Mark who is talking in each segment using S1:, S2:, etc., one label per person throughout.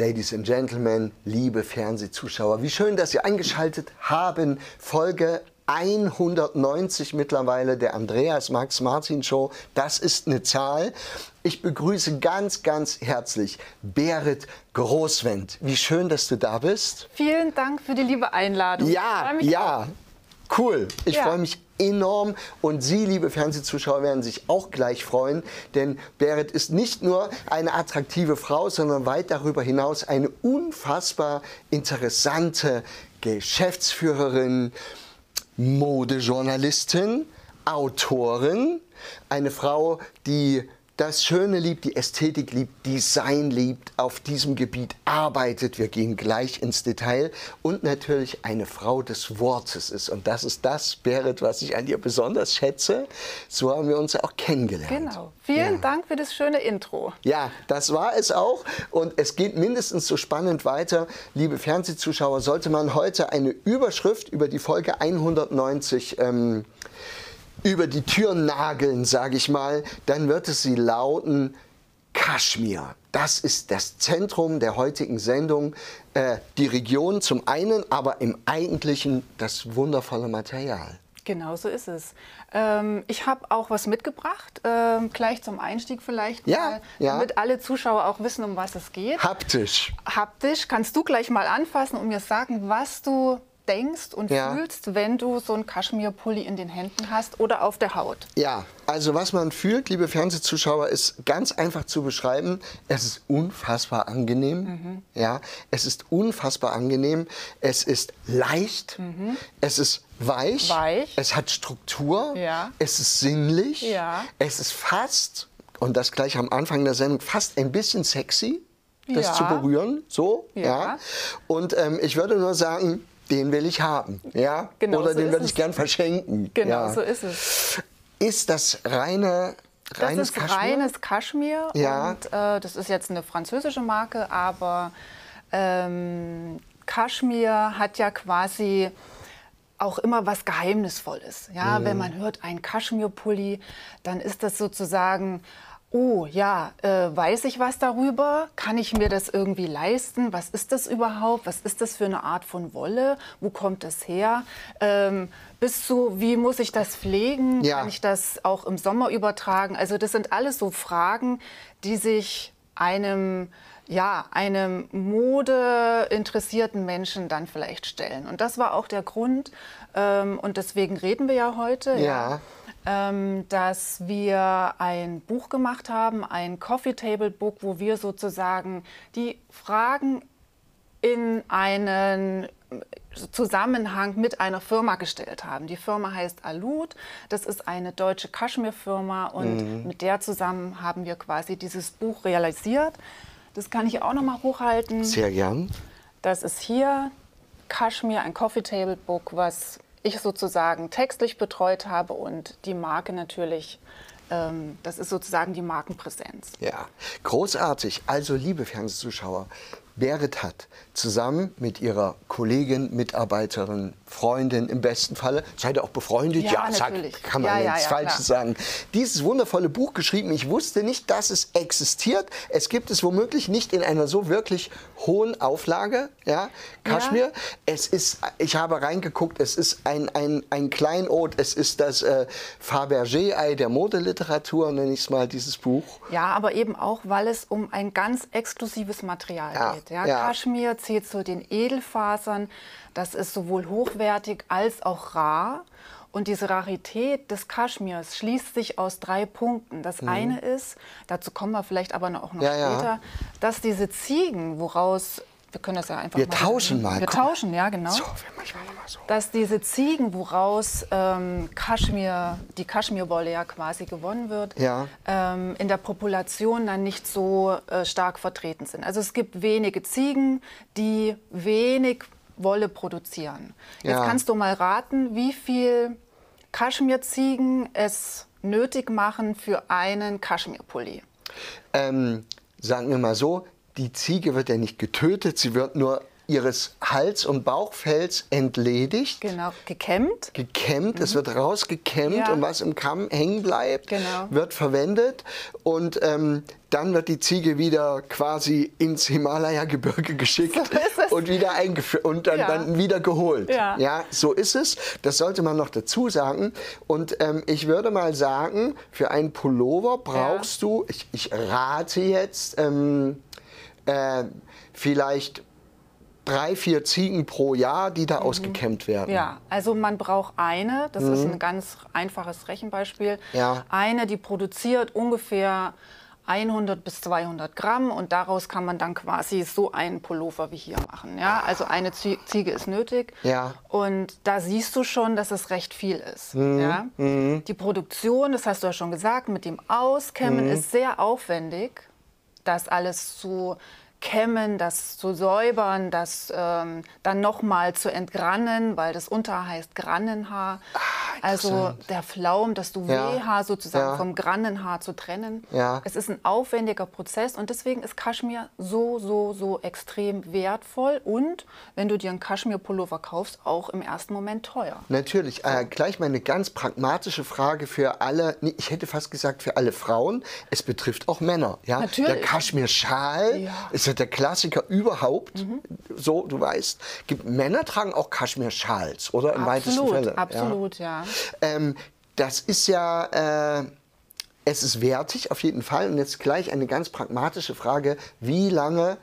S1: Ladies and Gentlemen, liebe Fernsehzuschauer, wie schön, dass Sie eingeschaltet haben. Folge 190 mittlerweile der Andreas Max Martin Show. Das ist eine Zahl. Ich begrüße ganz, ganz herzlich Berit Großwendt. Wie schön, dass du da bist.
S2: Vielen Dank für die liebe Einladung.
S1: Ja, ja. Cool. Ich ja. freue mich enorm und Sie, liebe Fernsehzuschauer, werden sich auch gleich freuen, denn Berit ist nicht nur eine attraktive Frau, sondern weit darüber hinaus eine unfassbar interessante Geschäftsführerin, Modejournalistin, Autorin, eine Frau, die das Schöne liebt, die Ästhetik liebt, Design liebt, auf diesem Gebiet arbeitet. Wir gehen gleich ins Detail und natürlich eine Frau des Wortes ist. Und das ist das, Berit, was ich an ihr besonders schätze. So haben wir uns auch kennengelernt.
S2: Genau. Vielen ja. Dank für das schöne Intro.
S1: Ja, das war es auch. Und es geht mindestens so spannend weiter. Liebe Fernsehzuschauer, sollte man heute eine Überschrift über die Folge 190 ähm, über die Tür nageln, sage ich mal, dann wird es sie lauten Kaschmir. Das ist das Zentrum der heutigen Sendung. Äh, die Region zum einen, aber im Eigentlichen das wundervolle Material.
S2: Genau so ist es. Ähm, ich habe auch was mitgebracht, ähm, gleich zum Einstieg vielleicht,
S1: ja, mal,
S2: ja. damit alle Zuschauer auch wissen, um was es geht.
S1: Haptisch.
S2: Haptisch. Kannst du gleich mal anfassen und mir sagen, was du denkst und ja. fühlst, wenn du so einen Kaschmirpulli in den Händen hast oder auf der Haut?
S1: Ja, also was man fühlt, liebe Fernsehzuschauer, ist ganz einfach zu beschreiben. Es ist unfassbar angenehm. Mhm. Ja, es ist unfassbar angenehm. Es ist leicht. Mhm. Es ist weich.
S2: weich.
S1: Es hat Struktur. Ja. Es ist sinnlich. Ja. Es ist fast, und das gleich am Anfang der Sendung, fast ein bisschen sexy das ja. zu berühren, so, ja. ja. Und ähm, ich würde nur sagen, den will ich haben. Ja? Genau Oder so den würde ich gern verschenken.
S2: Genau,
S1: ja.
S2: so ist es.
S1: Ist das reine
S2: Reines das ist Kaschmir? reines Kaschmir ja. und äh, das ist jetzt eine französische Marke, aber ähm, Kaschmir hat ja quasi auch immer was Geheimnisvolles. Ja, mhm. wenn man hört ein Kaschmirpulli, dann ist das sozusagen Oh ja, äh, weiß ich was darüber? Kann ich mir das irgendwie leisten? Was ist das überhaupt? Was ist das für eine Art von Wolle? Wo kommt das her? Ähm, bis zu, wie muss ich das pflegen? Ja. Kann ich das auch im Sommer übertragen? Also das sind alles so Fragen, die sich einem ja, einem modeinteressierten Menschen dann vielleicht stellen. Und das war auch der Grund, ähm, und deswegen reden wir ja heute.
S1: Ja. ja
S2: ähm, dass wir ein Buch gemacht haben, ein Coffee Table Book, wo wir sozusagen die Fragen in einen Zusammenhang mit einer Firma gestellt haben. Die Firma heißt Alud, das ist eine deutsche Kaschmir-Firma und mhm. mit der zusammen haben wir quasi dieses Buch realisiert. Das kann ich auch noch mal hochhalten.
S1: Sehr gern.
S2: Das ist hier Kaschmir, ein Coffee Table Book, was ich sozusagen textlich betreut habe und die Marke natürlich ähm, das ist sozusagen die Markenpräsenz.
S1: Ja, großartig. Also, liebe Fernsehzuschauer, Berit hat zusammen mit ihrer Kollegin, Mitarbeiterin, Freundin im besten Falle, seid ihr auch befreundet?
S2: Ja, ja sag,
S1: kann man ja, nichts ja, Falsches sagen. Dieses wundervolle Buch geschrieben. Ich wusste nicht, dass es existiert. Es gibt es womöglich nicht in einer so wirklich hohen Auflage. Ja, Kaschmir. Es ist, ich habe reingeguckt, es ist ein, ein, ein Kleinod, es ist das äh, Fabergé-Ei der Modeliteratur, nenne ich es mal, dieses Buch.
S2: Ja, aber eben auch, weil es um ein ganz exklusives Material geht. Ja, ja. Kaschmir zählt zu den Edelfasern. Das ist sowohl hochwertig als auch rar. Und diese Rarität des Kaschmirs schließt sich aus drei Punkten. Das mhm. eine ist, dazu kommen wir vielleicht aber auch noch ja, später, ja. dass diese Ziegen, woraus wir können das ja einfach
S1: wir
S2: mal
S1: tauschen mal.
S2: Wir
S1: Komm.
S2: tauschen, ja genau. So, wir manchmal mal so. Dass diese Ziegen, woraus ähm, Kaschmir, die Kaschmirwolle ja quasi gewonnen wird,
S1: ja.
S2: ähm, in der Population dann nicht so äh, stark vertreten sind. Also es gibt wenige Ziegen, die wenig Wolle produzieren. Jetzt ja. kannst du mal raten, wie viel Kaschmirziegen es nötig machen für einen Kaschmirpulli.
S1: Ähm, sagen wir mal so, die Ziege wird ja nicht getötet, sie wird nur ihres Hals- und Bauchfells entledigt.
S2: Genau, gekämmt.
S1: Gekämmt, mhm. es wird rausgekämmt ja. und was im Kamm hängen bleibt, genau. wird verwendet. Und ähm, dann wird die Ziege wieder quasi ins Himalaya-Gebirge geschickt so und wieder eingeführt und dann, ja. dann, wieder geholt. Ja. ja. so ist es. Das sollte man noch dazu sagen. Und ähm, ich würde mal sagen, für einen Pullover brauchst du, ich, ich, rate jetzt, ähm, äh, vielleicht drei, vier Ziegen pro Jahr, die da mhm. ausgekämmt werden.
S2: Ja, also man braucht eine, das mhm. ist ein ganz einfaches Rechenbeispiel, ja. eine, die produziert ungefähr 100 bis 200 Gramm und daraus kann man dann quasi so einen Pullover wie hier machen. Ja? Also eine Ziege ist nötig ja. und da siehst du schon, dass es recht viel ist. Mhm. Ja? Mhm. Die Produktion, das hast du ja schon gesagt, mit dem Auskämmen mhm. ist sehr aufwendig, das alles zu kämmen, das zu säubern, das ähm, dann nochmal zu entgrannen, weil das Unterhaar heißt Grannenhaar. Ah, also der Flaum, das Duvethaar ja. sozusagen ja. vom Grannenhaar zu trennen. Ja. Es ist ein aufwendiger Prozess und deswegen ist Kaschmir so, so, so extrem wertvoll und wenn du dir einen Kaschmir-Pullover kaufst, auch im ersten Moment teuer.
S1: Natürlich. Äh, gleich mal eine ganz pragmatische Frage für alle, nee, ich hätte fast gesagt für alle Frauen. Es betrifft auch Männer. Ja? Natürlich. Der Kaschmir-Schal ja. ist ja der Klassiker überhaupt. Mhm. So, du weißt. Männer tragen auch Kaschmir-Schals, oder?
S2: Im absolut, weitesten Fälle. Absolut, ja.
S1: Ähm, das ist ja, äh, es ist wertig auf jeden Fall. Und jetzt gleich eine ganz pragmatische Frage. Wie lange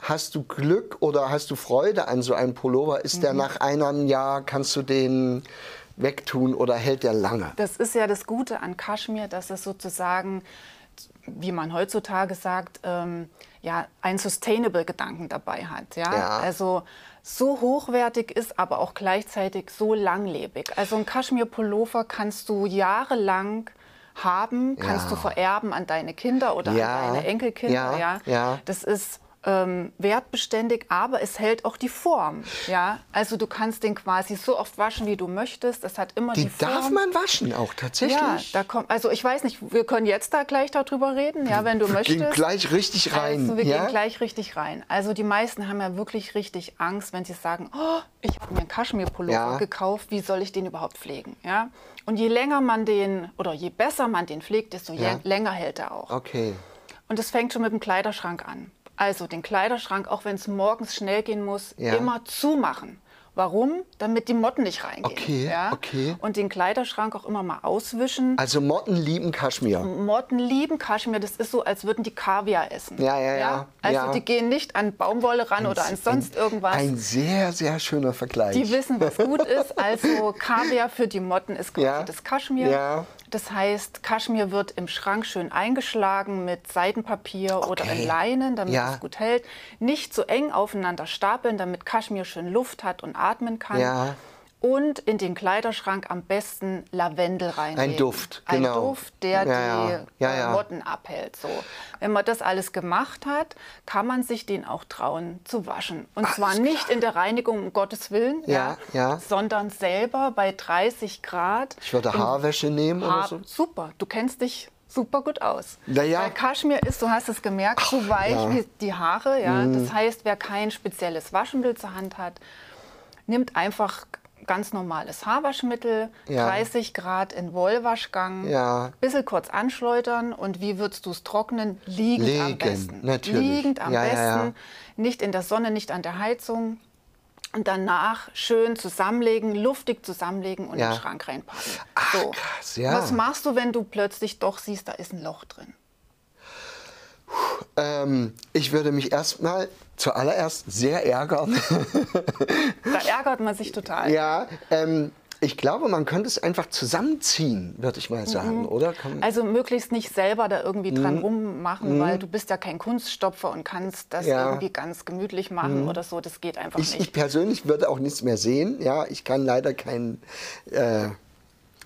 S1: hast du Glück oder hast du Freude an so einem Pullover? Ist mhm. der nach einem Jahr, kannst du den wegtun oder hält der lange?
S2: Das ist ja das Gute an Kaschmir, dass es sozusagen, wie man heutzutage sagt, ähm, ja, einen Sustainable-Gedanken dabei hat. Ja? ja? Also so hochwertig ist, aber auch gleichzeitig so langlebig. Also ein Kaschmir-Pullover kannst du jahrelang haben, kannst ja. du vererben an deine Kinder oder ja. an deine Enkelkinder. Ja. ja. Das ist ähm, wertbeständig, aber es hält auch die Form. Ja? Also du kannst den quasi so oft waschen, wie du möchtest. Es hat immer die, die Form.
S1: darf man waschen auch tatsächlich?
S2: Ja, da kommt, also ich weiß nicht, wir können jetzt da gleich darüber reden, ja, wenn du
S1: wir
S2: möchtest.
S1: Wir gehen gleich richtig rein.
S2: Also wir ja? gehen gleich richtig rein. Also die meisten haben ja wirklich richtig Angst, wenn sie sagen, oh, ich habe mir einen Kaschmirpullover ja. gekauft, wie soll ich den überhaupt pflegen? Ja? Und je länger man den, oder je besser man den pflegt, desto ja. länger hält er auch.
S1: Okay.
S2: Und das fängt schon mit dem Kleiderschrank an. Also den Kleiderschrank, auch wenn es morgens schnell gehen muss, ja. immer zumachen. Warum? Damit die Motten nicht reingehen.
S1: Okay, ja? okay.
S2: Und den Kleiderschrank auch immer mal auswischen.
S1: Also Motten lieben Kaschmir.
S2: Motten lieben Kaschmir. Das ist so, als würden die Kaviar essen.
S1: Ja, ja, ja.
S2: Also
S1: ja.
S2: die gehen nicht an Baumwolle ran ein, oder an sonst
S1: ein,
S2: irgendwas.
S1: Ein sehr, sehr schöner Vergleich.
S2: Die wissen, was gut ist. Also Kaviar für die Motten ist quasi das Kaschmir. Ja. Das heißt, Kaschmir wird im Schrank schön eingeschlagen mit Seidenpapier okay. oder in Leinen, damit ja. es gut hält. Nicht zu so eng aufeinander stapeln, damit Kaschmir schön Luft hat und atmen kann. Ja und in den Kleiderschrank am besten Lavendel reinlegen.
S1: Ein Duft, genau.
S2: Ein Duft, der ja, die ja. Ja, Motten abhält. So. Wenn man das alles gemacht hat, kann man sich den auch trauen zu waschen. Und Ach, zwar nicht in der Reinigung, um Gottes Willen, ja, sondern selber bei 30 Grad.
S1: Ich würde Haarwäsche nehmen Haar oder so.
S2: Super, du kennst dich super gut aus.
S1: Naja.
S2: Weil Kaschmir ist, du hast es gemerkt, so weich ja. wie die Haare. Ja? Mm. Das heißt, wer kein spezielles Waschmittel zur Hand hat, nimmt einfach ganz normales Haarwaschmittel, ja. 30 Grad in Wollwaschgang, ja. bisschen kurz anschleudern und wie würdest du es trocknen? Liegend Liegen, am besten.
S1: Natürlich.
S2: Liegend am ja, besten, nicht in der Sonne, nicht an der Heizung. Und danach schön zusammenlegen, luftig zusammenlegen und in den Schrank reinpacken.
S1: Ach, so. krass, ja.
S2: Was machst du, wenn du plötzlich doch siehst, da ist ein Loch drin?
S1: Ähm, ich würde mich erstmal zuallererst sehr ärgern.
S2: da ärgert man sich total.
S1: Ja, ähm, ich glaube, man könnte es einfach zusammenziehen, würde ich mal sagen, mhm. oder?
S2: Also möglichst nicht selber da irgendwie mhm. dran rummachen, mhm. weil du bist ja kein Kunststopfer und kannst das ja. irgendwie ganz gemütlich machen mhm. oder so. Das geht einfach
S1: ich,
S2: nicht.
S1: Ich persönlich würde auch nichts mehr sehen. Ja, ich kann leider kein äh,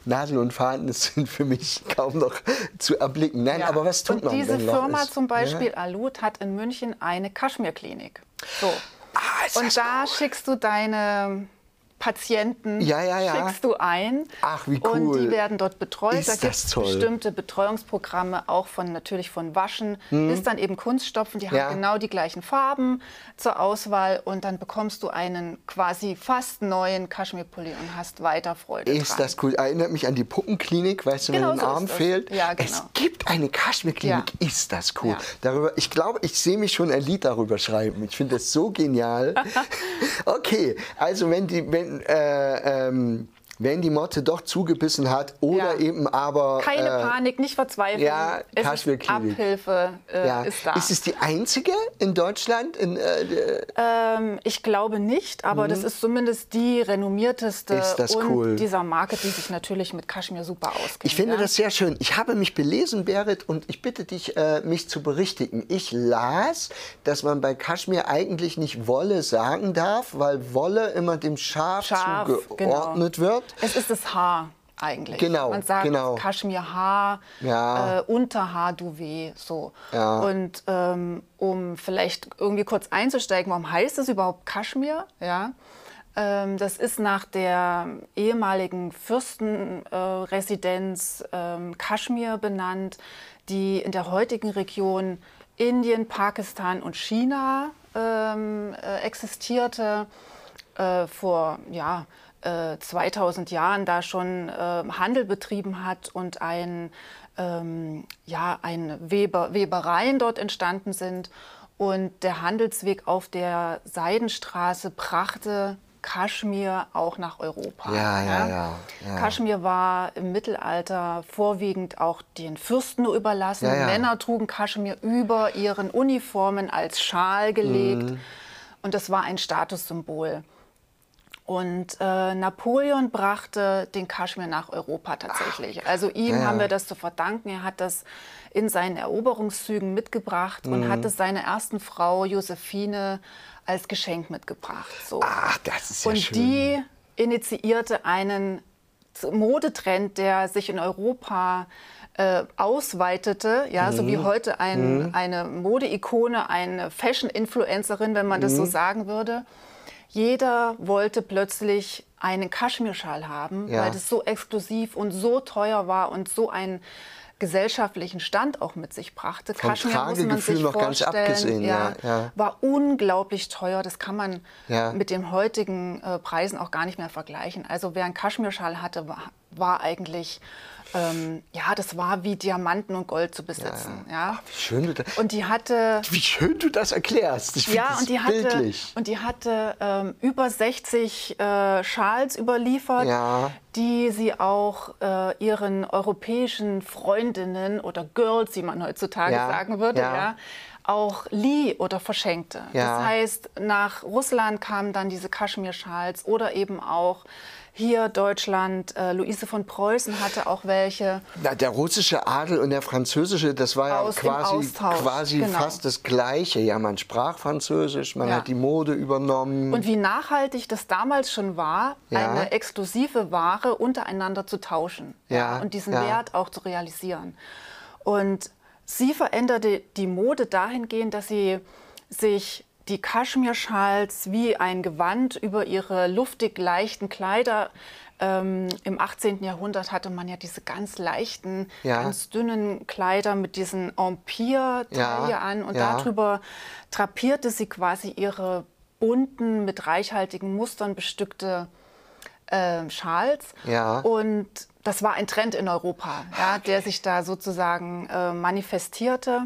S1: Nadel und Faden sind für mich kaum noch zu erblicken. Nein, ja. aber was tut
S2: und
S1: man?
S2: Diese Firma zum Beispiel ja. Alut hat in München eine Kaschmirklinik. So. Ah, und da cool. schickst du deine Patienten
S1: ja, ja, ja.
S2: schickst du ein.
S1: Ach, wie cool.
S2: Und die werden dort betreut.
S1: Ist
S2: da gibt es bestimmte Betreuungsprogramme, auch von natürlich von Waschen bis dann eben Kunststopfen. Die haben genau die gleichen Farben zur Auswahl und dann bekommst du einen quasi fast neuen Kaschmirpulli und hast weiter Freude
S1: Ist
S2: dran.
S1: das cool? Erinnert mich an die Puppenklinik, weißt du,
S2: Genau
S1: wenn ein
S2: so ist
S1: Arm fehlt.
S2: Genau.
S1: Es gibt eine Kaschmirklinik. Ist das cool? Darüber, ich glaube, ich sehe mich schon ein Lied darüber schreiben. Ich finde das so genial. okay, also wenn die, wenn, äh, ähm, wenn die Motte doch zugebissen hat oder
S2: Ja.
S1: eben aber
S2: Keine
S1: äh,
S2: Panik, nicht verzweifeln.
S1: ja,
S2: es. Abhilfe äh,
S1: ja.
S2: ist da.
S1: Ist es die einzige in Deutschland? In, äh,
S2: Ähm, ich glaube nicht, aber das ist zumindest die renommierteste
S1: Mhm. Ist das
S2: und
S1: cool.
S2: dieser Marke, die sich natürlich mit Kaschmir super auskennt.
S1: Ich finde
S2: ja?
S1: das sehr schön. Ich habe mich belesen, Berit, und ich bitte dich, äh, mich zu berichtigen. Ich las, dass man bei Kaschmir eigentlich nicht Wolle sagen darf, weil Wolle immer dem Schaf,
S2: Scharf,
S1: zugeordnet
S2: genau.
S1: wird.
S2: Es ist das Haar eigentlich.
S1: Genau,
S2: Man sagt
S1: genau.
S2: Kaschmirhaar,
S1: Ja.
S2: äh, Unterhaar, Duvet, so.
S1: Ja.
S2: Und ähm, um vielleicht irgendwie kurz einzusteigen, warum heißt es überhaupt Kaschmir? Ja. Ähm, das ist nach der ehemaligen Fürstenresidenz ähm, Kaschmir benannt, die in der heutigen Region Indien, Pakistan und China ähm, äh, existierte äh, vor ja, äh, 2000 Jahren da schon äh, Handel betrieben hat und ein, ähm, ja, ein Weber, Webereien dort entstanden sind. Und der Handelsweg auf der Seidenstraße brachte Kaschmir auch nach Europa.
S1: Ja, ja, ja, ja.
S2: Kaschmir war im Mittelalter vorwiegend auch den Fürsten nur überlassen.
S1: Ja, ja.
S2: Männer trugen Kaschmir über ihren Uniformen als Schal gelegt.
S1: Mhm.
S2: Und das war ein Statussymbol. Und äh, Napoleon brachte den Kaschmir nach Europa tatsächlich. also ihm
S1: ja,
S2: haben wir das zu verdanken. Er hat das in seinen Eroberungszügen mitgebracht und
S1: Mhm.
S2: hat es seiner ersten Frau Josephine als Geschenk mitgebracht. So.
S1: Ach, das ist ja
S2: Und
S1: schön.
S2: die initiierte einen Modetrend, der sich in Europa äh, ausweitete, ja, so
S1: Mhm.
S2: wie heute ein, eine Modeikone, eine Fashion-Influencerin, wenn man das
S1: Mhm.
S2: so sagen würde. Jeder wollte plötzlich einen Kaschmirschal haben,
S1: Ja.
S2: weil das so exklusiv und so teuer war und so einen gesellschaftlichen Stand auch mit sich brachte.
S1: Vom
S2: Kaschmir muss man sich
S1: noch ganz
S2: vorstellen,
S1: abgesehen, ja, ja.
S2: war unglaublich teuer. Das kann man mit den heutigen äh, Preisen auch gar nicht mehr vergleichen. Also wer einen Kaschmirschal hatte, war, war eigentlich, ähm, ja, das war wie Diamanten und Gold zu besitzen. Ja,
S1: Wie schön du das,
S2: Und die hatte,
S1: wie schön du das erklärst. Ich
S2: ja,
S1: das
S2: und die hatte,
S1: bildlich.
S2: und die hatte ähm, über 60 äh, Schals überliefert,
S1: Ja.
S2: die sie auch äh, ihren europäischen Freundinnen oder Girls, wie man heutzutage
S1: Ja,
S2: sagen würde,
S1: ja.
S2: ja. auch lieh oder verschenkte.
S1: Ja.
S2: Das heißt, nach Russland kamen dann diese Kaschmir-Schals oder eben auch hier Deutschland. Äh, Luise von Preußen hatte auch welche.
S1: Na, der russische Adel und der französische, das war ja
S2: Aus
S1: quasi, quasi
S2: genau.
S1: fast das Gleiche. Ja, man sprach Französisch, man
S2: Ja.
S1: hat die Mode übernommen.
S2: Und wie nachhaltig das damals schon war,
S1: Ja.
S2: eine exklusive Ware untereinander zu tauschen
S1: Ja,
S2: und diesen. Wert auch zu realisieren. Und sie veränderte die Mode dahingehend, dass sie sich die Kaschmirschals wie ein Gewand über ihre luftig leichten Kleider ähm, Im 18. Jahrhundert hatte man ja diese ganz leichten,
S1: Ja.
S2: ganz dünnen Kleider mit diesen Empire-Taille
S1: Ja,
S2: an und
S1: ja.
S2: darüber drapierte sie quasi ihre bunten, mit reichhaltigen Mustern bestückte äh, Schals.
S1: Ja.
S2: Und das war ein Trend in Europa, ja, der sich da sozusagen äh, manifestierte.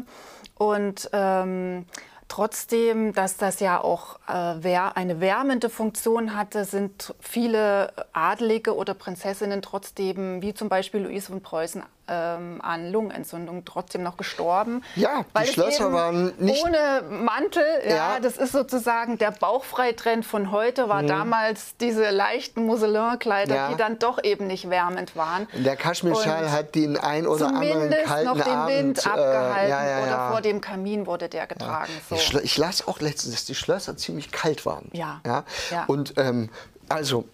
S2: Und ähm, trotzdem, dass das ja auch äh, eine wärmende Funktion hatte, sind viele Adelige oder Prinzessinnen trotzdem, wie zum Beispiel Luise von Preußen, ähm, an Lungenentzündung trotzdem noch gestorben.
S1: Ja, die Schlösser waren nicht-
S2: Ohne Mantel, ja,
S1: Ja.
S2: das ist sozusagen der Bauchfreitrend von heute, war damals diese leichten Mousseline-Kleider,
S1: Ja.
S2: die dann doch eben nicht wärmend waren.
S1: der Kaschmirschal hat den ein oder anderen kalten
S2: noch den
S1: Abend.
S2: Wind
S1: äh,
S2: abgehalten
S1: ja, ja,
S2: oder vor dem Kamin wurde der getragen. So.
S1: Ich, ich las auch letztens, dass die Schlösser ziemlich kalt waren.
S2: Ja.
S1: ja?
S2: Ja.
S1: Und ähm, also,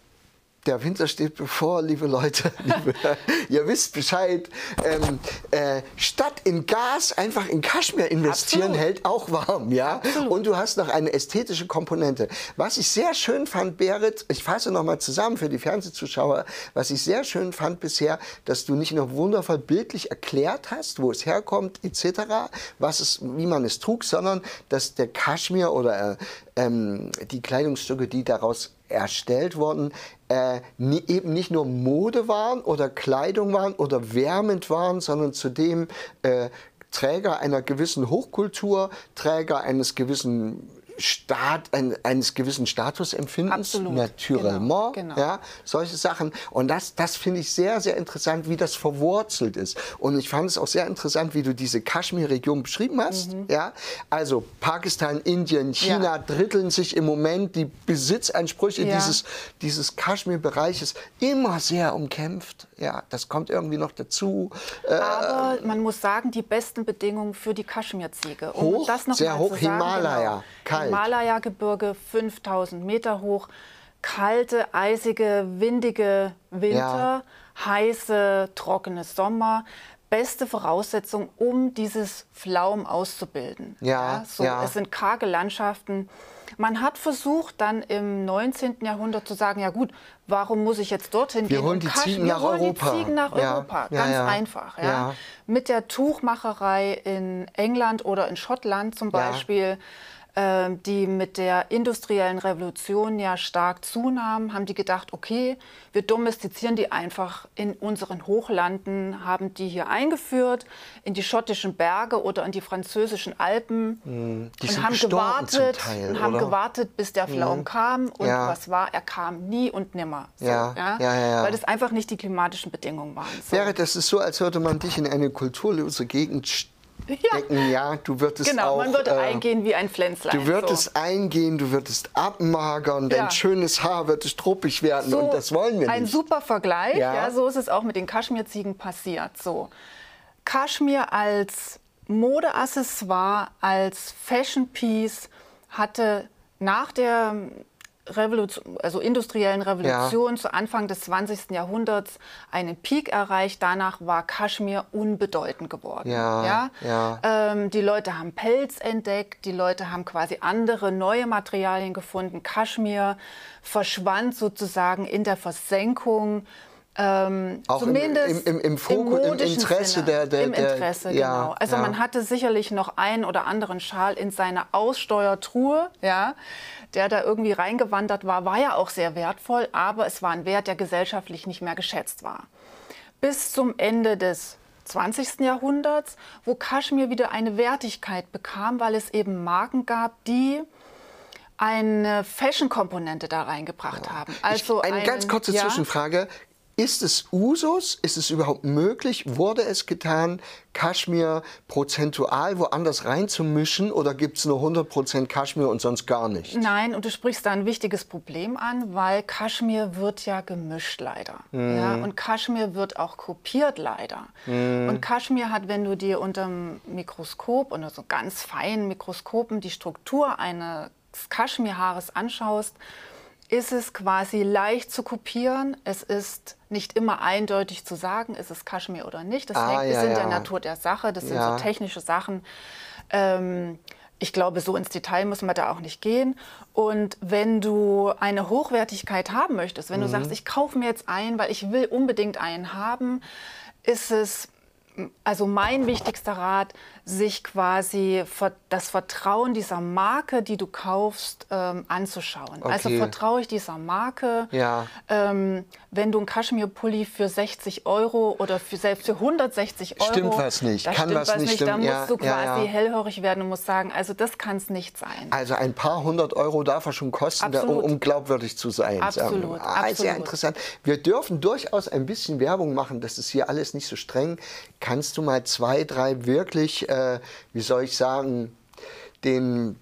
S1: der Winter steht bevor, liebe Leute. Liebe, ihr wisst Bescheid. Ähm, äh, statt in Gas einfach in Kaschmir investieren, Absolut. hält auch warm. ja. Und du hast noch eine ästhetische Komponente. Was ich sehr schön fand, Berit, ich fasse noch mal zusammen für die Fernsehzuschauer, was ich sehr schön fand bisher, dass du nicht nur wundervoll bildlich erklärt hast, wo es herkommt, etc., was es, wie man es trug, sondern dass der Kaschmir oder äh, ähm, die Kleidungsstücke, die daraus erstellt wurden, äh, nie, eben nicht nur Mode waren oder Kleidung waren oder wärmend waren, sondern zudem äh, Träger einer gewissen Hochkultur, Träger eines gewissen Staat, ein, eines gewissen Statusempfindens, Absolut. Naturellement, genau, genau. Ja, solche Sachen. Und das, das finde ich sehr, sehr interessant, wie das verwurzelt ist. Und ich fand es auch sehr interessant, wie du diese Kaschmir-Region beschrieben hast. Mhm. Ja, also Pakistan, Indien, China ja. dritteln sich im Moment die Besitzansprüche ja. dieses, dieses Kaschmir-Bereiches immer sehr umkämpft. Ja, das kommt irgendwie noch dazu.
S2: Äh, Aber man muss sagen, die besten Bedingungen für die Kaschmirziege.
S1: Um hoch, das noch sehr hoch, sagen, Himalaya, genau, kalt.
S2: Himalaya-Gebirge, 5000 Meter hoch, kalte, eisige, windige Winter, ja. heiße, trockene Sommer. Beste Voraussetzung, um dieses Pflaum auszubilden.
S1: Ja, ja,
S2: so, ja. Es sind karge Landschaften. Man hat versucht, dann im 19. Jahrhundert zu sagen, ja gut, warum muss ich jetzt dorthin
S1: Wir gehen? Holen die Ziegen nach holen Europa.
S2: die Ziegen nach ja. Europa. Ganz einfach. Ja. Mit der Tuchmacherei in England oder in Schottland zum Beispiel die mit der industriellen Revolution ja stark zunahmen, haben die gedacht, okay, wir domestizieren die einfach in unseren Hochlanden, haben die hier eingeführt, in die schottischen Berge oder in die französischen Alpen
S1: hm, die
S2: und haben gewartet, Teil, und haben gewartet, bis der Pflaum mhm. kam. Und ja. was war? Er kam nie und nimmer.
S1: So, ja. Ja?
S2: Ja, Weil das einfach nicht die klimatischen Bedingungen waren.
S1: So. Wäre das ist so, als würde man dich in eine kulturlose Gegend ja. Denken, ja, du würdest
S2: genau,
S1: auch...
S2: man würde äh, eingehen wie ein Pflänzlein.
S1: Du würdest so. eingehen, du würdest abmagern, dein schönes Haar wird struppig werden so und das wollen wir nicht.
S2: Ein super Vergleich, ja. ja so ist es auch mit den Kaschmirziegen passiert. So. Kaschmir als Modeaccessoire, als Fashion Piece hatte nach der Revolution, also industriellen Revolution ja. zu Anfang des 20. Jahrhunderts einen Peak erreicht. Danach war Kaschmir unbedeutend geworden.
S1: Ja, ja?
S2: ja. Ähm, die Leute haben Pelz entdeckt, die Leute haben quasi andere neue Materialien gefunden. Kaschmir verschwand sozusagen in der Versenkung.
S1: Ähm, auch zumindest im, im, im, Fokus, im, Interesse
S2: Sinne,
S1: der, der,
S2: Im Interesse, ja, genau. Also ja. man hatte sicherlich noch einen oder anderen Schal in seiner Aussteuertruhe, ja der da irgendwie reingewandert war, war ja auch sehr wertvoll, aber es war ein Wert, der gesellschaftlich nicht mehr geschätzt war. Bis zum Ende des 20. Jahrhunderts, wo Kaschmir wieder eine Wertigkeit bekam, weil es eben Marken gab, die eine Fashion-Komponente da reingebracht ja. haben.
S1: Also ich, eine einen, ganz kurze ja? Zwischenfrage. Ist es Usus? Ist es überhaupt möglich? Wurde es getan, Kaschmir prozentual woanders reinzumischen oder gibt es nur 100% Kaschmir und sonst gar nicht?
S2: Nein, und du sprichst da ein wichtiges Problem an, weil Kaschmir wird ja gemischt leider. Mm. Ja, und Kaschmir wird auch kopiert leider. Mm. Und Kaschmir hat, wenn du dir unter dem Mikroskop, unter so ganz feinen Mikroskopen die Struktur eines Kaschmirhaares anschaust, ist es quasi leicht zu kopieren. Es ist nicht immer eindeutig zu sagen, ist es Kaschmir oder nicht. Das ah, hängt, ja, ist in ja. der Natur der Sache. Das sind ja. so technische Sachen. Ähm, ich glaube, so ins Detail muss man da auch nicht gehen. Und wenn du eine Hochwertigkeit haben möchtest, wenn mhm. du sagst, ich kaufe mir jetzt einen, weil ich will unbedingt einen haben, ist es also mein wichtigster Rat, sich quasi das Vertrauen dieser Marke, die du kaufst, ähm, anzuschauen. Also okay. Also vertraue ich dieser Marke.
S1: Ja.
S2: Ähm, wenn du einen Kaschmir-Pulli für 60 Euro oder für, selbst für 160 Euro.
S1: Stimmt was nicht,
S2: kann
S1: stimmt
S2: was nicht.
S1: Stimmt.
S2: Da musst du quasi ja, hellhörig werden und musst sagen, also das kann es nicht sein.
S1: Also ein paar hundert Euro darf er schon kosten, um, um, glaubwürdig zu sein.
S2: Absolut,
S1: ah,
S2: absolut.
S1: Sehr interessant. Wir dürfen durchaus ein bisschen Werbung machen, das ist hier alles nicht so streng. Kannst du mal zwei, drei wirklich, äh, wie soll ich sagen, den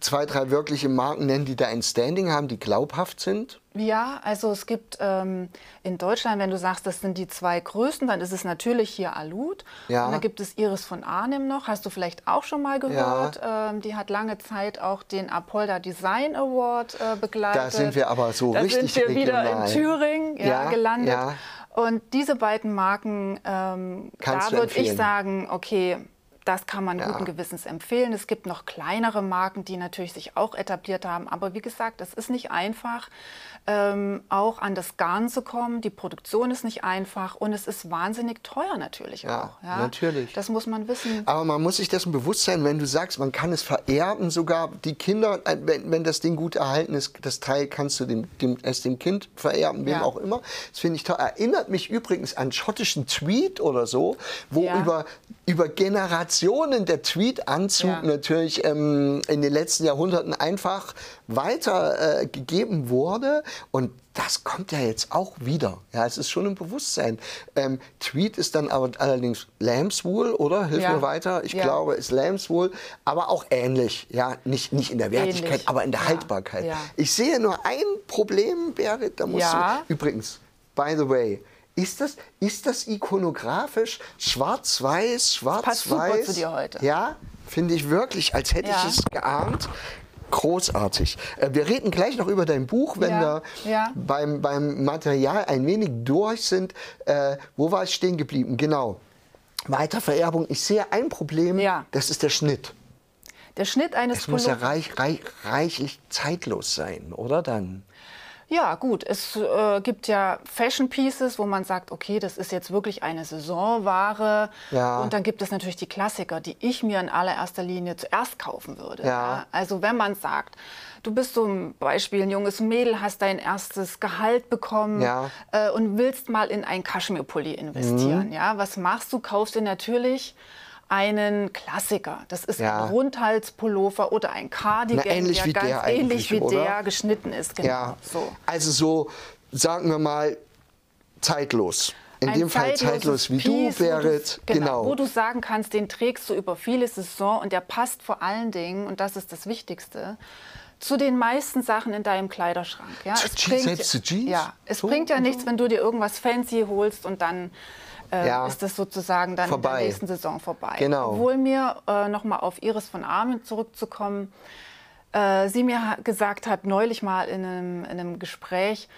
S1: zwei, drei wirkliche Marken nennen, die da ein Standing haben, die glaubhaft sind?
S2: Ja, also es gibt ähm, in Deutschland, wenn du sagst, das sind die zwei größten, dann ist es natürlich hier Alud. Ja. Und dann gibt es Iris von Arnim noch, hast du vielleicht auch schon mal gehört. Ja. Ähm, die hat lange Zeit auch den Apolda Design Award äh, begleitet.
S1: Da sind wir aber so
S2: da
S1: richtig
S2: sind wir regional. wieder in Thüringen ja gelandet. Und diese beiden Marken, ähm, da würde ich sagen, okay, das kann man ja. guten Gewissens empfehlen. Es gibt noch kleinere Marken, die natürlich sich auch etabliert haben. Aber wie gesagt, es ist nicht einfach ähm, auch an das Garn zu kommen. Die Produktion ist nicht einfach und es ist wahnsinnig teuer natürlich
S1: ja,
S2: auch.
S1: Ja, natürlich.
S2: Das muss man wissen.
S1: Aber man muss sich dessen bewusst sein, wenn du sagst, man kann es vererben, sogar die Kinder, äh, wenn, wenn das Ding gut erhalten ist, das Teil kannst du dem, dem, es dem Kind vererben, wem ja. auch immer. Das finde ich toll. Erinnert mich übrigens an schottischen Tweet oder so, wo ja. über, über Generationen der Tweet-Anzug natürlich ähm, in den letzten Jahrhunderten einfach weitergegeben äh, wurde. Und das kommt ja jetzt auch wieder. Ja, es ist schon im Bewusstsein. Ähm, Tweet ist dann aber allerdings Lambswool, oder? Hilf ja. mir weiter. Ich ja. glaube, ist Lambswool, aber auch ähnlich. Ja, nicht, nicht in der Wertigkeit, ähnlich. aber in der ja. Haltbarkeit. Ich sehe nur ein Problem, Berit, da musst du. Übrigens, by the way, ist das, ist das ikonografisch schwarz-weiß, schwarz-weiß? Passt super
S2: zu dir heute.
S1: Ja, finde ich wirklich, als hätte ich es geahnt großartig. Äh, wir reden gleich noch über dein Buch, wenn ja, wir ja. Beim, beim Material ein wenig durch sind. Äh, wo war ich stehen geblieben? Genau. Weitervererbung. Ich sehe ein Problem, ja. das ist der Schnitt.
S2: Der Schnitt eines
S1: Es muss ja reich, reich, reichlich zeitlos sein, oder dann?
S2: Ja, gut. Es äh, gibt ja Fashion Pieces, wo man sagt, okay, das ist jetzt wirklich eine Saisonware. Ja. Und dann gibt es natürlich die Klassiker, die ich mir in allererster Linie zuerst kaufen würde. Ja. Ja? Also wenn man sagt, du bist zum Beispiel ein junges Mädel, hast dein erstes Gehalt bekommen ja. äh, und willst mal in ein Kaschmirpulli investieren. Mhm. Ja, was machst du? Kaufst du natürlich einen Klassiker. Das ist ja. ein Rundhalspullover oder ein Cardigan,
S1: Na, ähnlich
S2: der
S1: wie
S2: ganz
S1: der
S2: ähnlich wie
S1: oder?
S2: der geschnitten ist.
S1: Genau. Ja. So. Also so, sagen wir mal, zeitlos. In ein dem Fall zeitlos wie Piece, du, Berit.
S2: Genau, genau, Wo du sagen kannst, den trägst du über viele Saison und der passt vor allen Dingen, und das ist das Wichtigste, zu den meisten Sachen in deinem Kleiderschrank. Ja,
S1: es bringt, selbst zu Jeans?
S2: Ja, es so, bringt ja nichts, wenn du dir irgendwas fancy holst und dann äh, ja. ist das sozusagen dann vorbei. in der nächsten Saison vorbei.
S1: Genau.
S2: Obwohl mir, äh, nochmal auf Iris von Armen zurückzukommen, äh, sie mir gesagt hat, neulich mal in einem, in einem Gespräch,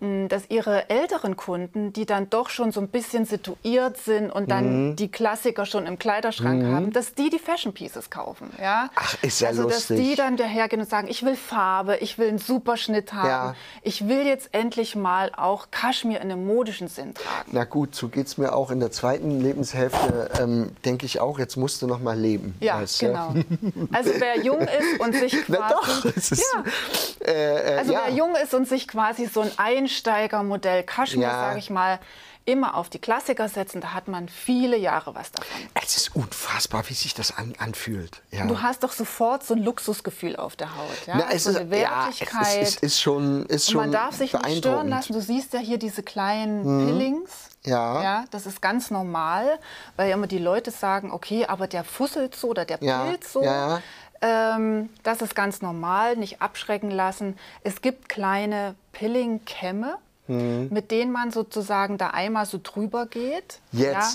S2: dass ihre älteren Kunden, die dann doch schon so ein bisschen situiert sind und dann mhm. die Klassiker schon im Kleiderschrank mhm. haben, dass die die Fashion Pieces kaufen. Ja?
S1: Ach, ist ja
S2: also,
S1: lustig.
S2: dass die dann dahergehen und sagen, ich will Farbe, ich will einen super Schnitt haben, ja. ich will jetzt endlich mal auch Kaschmir in einem modischen Sinn tragen.
S1: Na gut, so geht es mir auch in der zweiten Lebenshälfte, ähm, denke ich auch, jetzt musst du noch mal leben.
S2: Ja, weißt, genau. Ja? Also wer jung ist und sich quasi...
S1: Na doch, ist, ja.
S2: Äh, äh, also wer jung ist und sich quasi so ein Einsteigermodell Kaschmir, ja. sage ich mal, immer auf die Klassiker setzen, da hat man viele Jahre was davon.
S1: Es ist unfassbar, wie sich das an, anfühlt. Ja.
S2: Du hast doch sofort so ein Luxusgefühl auf der Haut. Ja?
S1: Na, es so eine Wertigkeit. Ja, es ist, ist schon, ist schon
S2: Und man darf sich nicht stören lassen. Du siehst ja hier diese kleinen mhm. Pillings.
S1: Ja.
S2: ja. Das ist ganz normal, weil ja immer die Leute sagen, okay, aber der fusselt so oder der pillt so.
S1: Ja.
S2: Ähm, das ist ganz normal, nicht abschrecken lassen. Es gibt kleine Pilling-Kämme, mhm. mit denen man sozusagen da einmal so drüber geht.
S1: Jetzt, ja.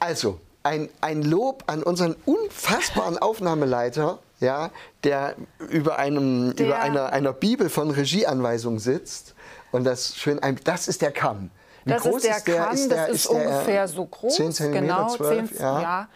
S1: also ein, ein Lob an unseren unfassbaren Aufnahmeleiter, ja, der über, einem, der, über einer, einer Bibel von Regieanweisungen sitzt und das schön ein, das ist der Kamm.
S2: Wie das groß ist der, Kamm, ist der, das ist, ist ungefähr so groß.
S1: 10 cm,
S2: genau,
S1: 12,
S2: 10, ja. ja.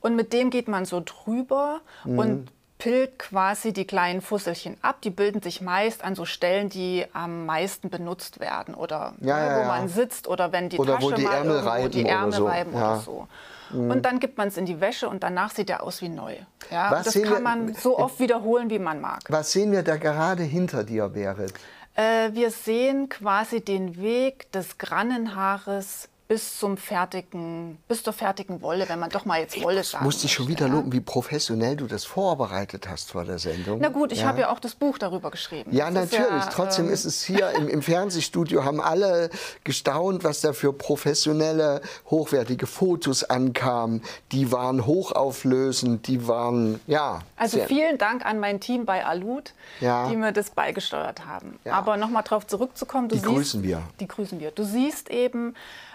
S2: Und mit dem geht man so drüber mhm. und pillt quasi die kleinen Fusselchen ab. Die bilden sich meist an so Stellen, die am meisten benutzt werden oder
S1: ja,
S2: ne,
S1: ja,
S2: wo
S1: ja.
S2: man sitzt oder wenn die
S1: oder
S2: Tasche
S1: wo die
S2: mal
S1: Ärmel
S2: irgendwo die Ärmel
S1: oder so.
S2: reiben oder so. Mhm. Und dann gibt man es in die Wäsche und danach sieht er aus wie neu. Ja, das kann man so oft wiederholen, wie man mag.
S1: Was sehen wir da gerade hinter dir, Berit?
S2: Äh, wir sehen quasi den Weg des Grannenhaares bis zum fertigen, bis zur fertigen Wolle, wenn man doch mal jetzt Wolle sagt.
S1: Muss dich schon wieder loben, wie professionell du das vorbereitet hast vor der Sendung.
S2: Na gut, ich ja. habe ja auch das Buch darüber geschrieben.
S1: Ja, das natürlich. Ja, Trotzdem ähm, ist es hier im, im, Fernsehstudio, haben alle gestaunt, was da für professionelle, hochwertige Fotos ankamen. Die waren hochauflösend, die waren, ja.
S2: Also vielen Dank an mein Team bei Alud, ja. die mir das beigesteuert haben. Aber nochmal darauf zurückzukommen.
S1: die siehst, grüßen wir.
S2: Die grüßen wir. Du siehst eben,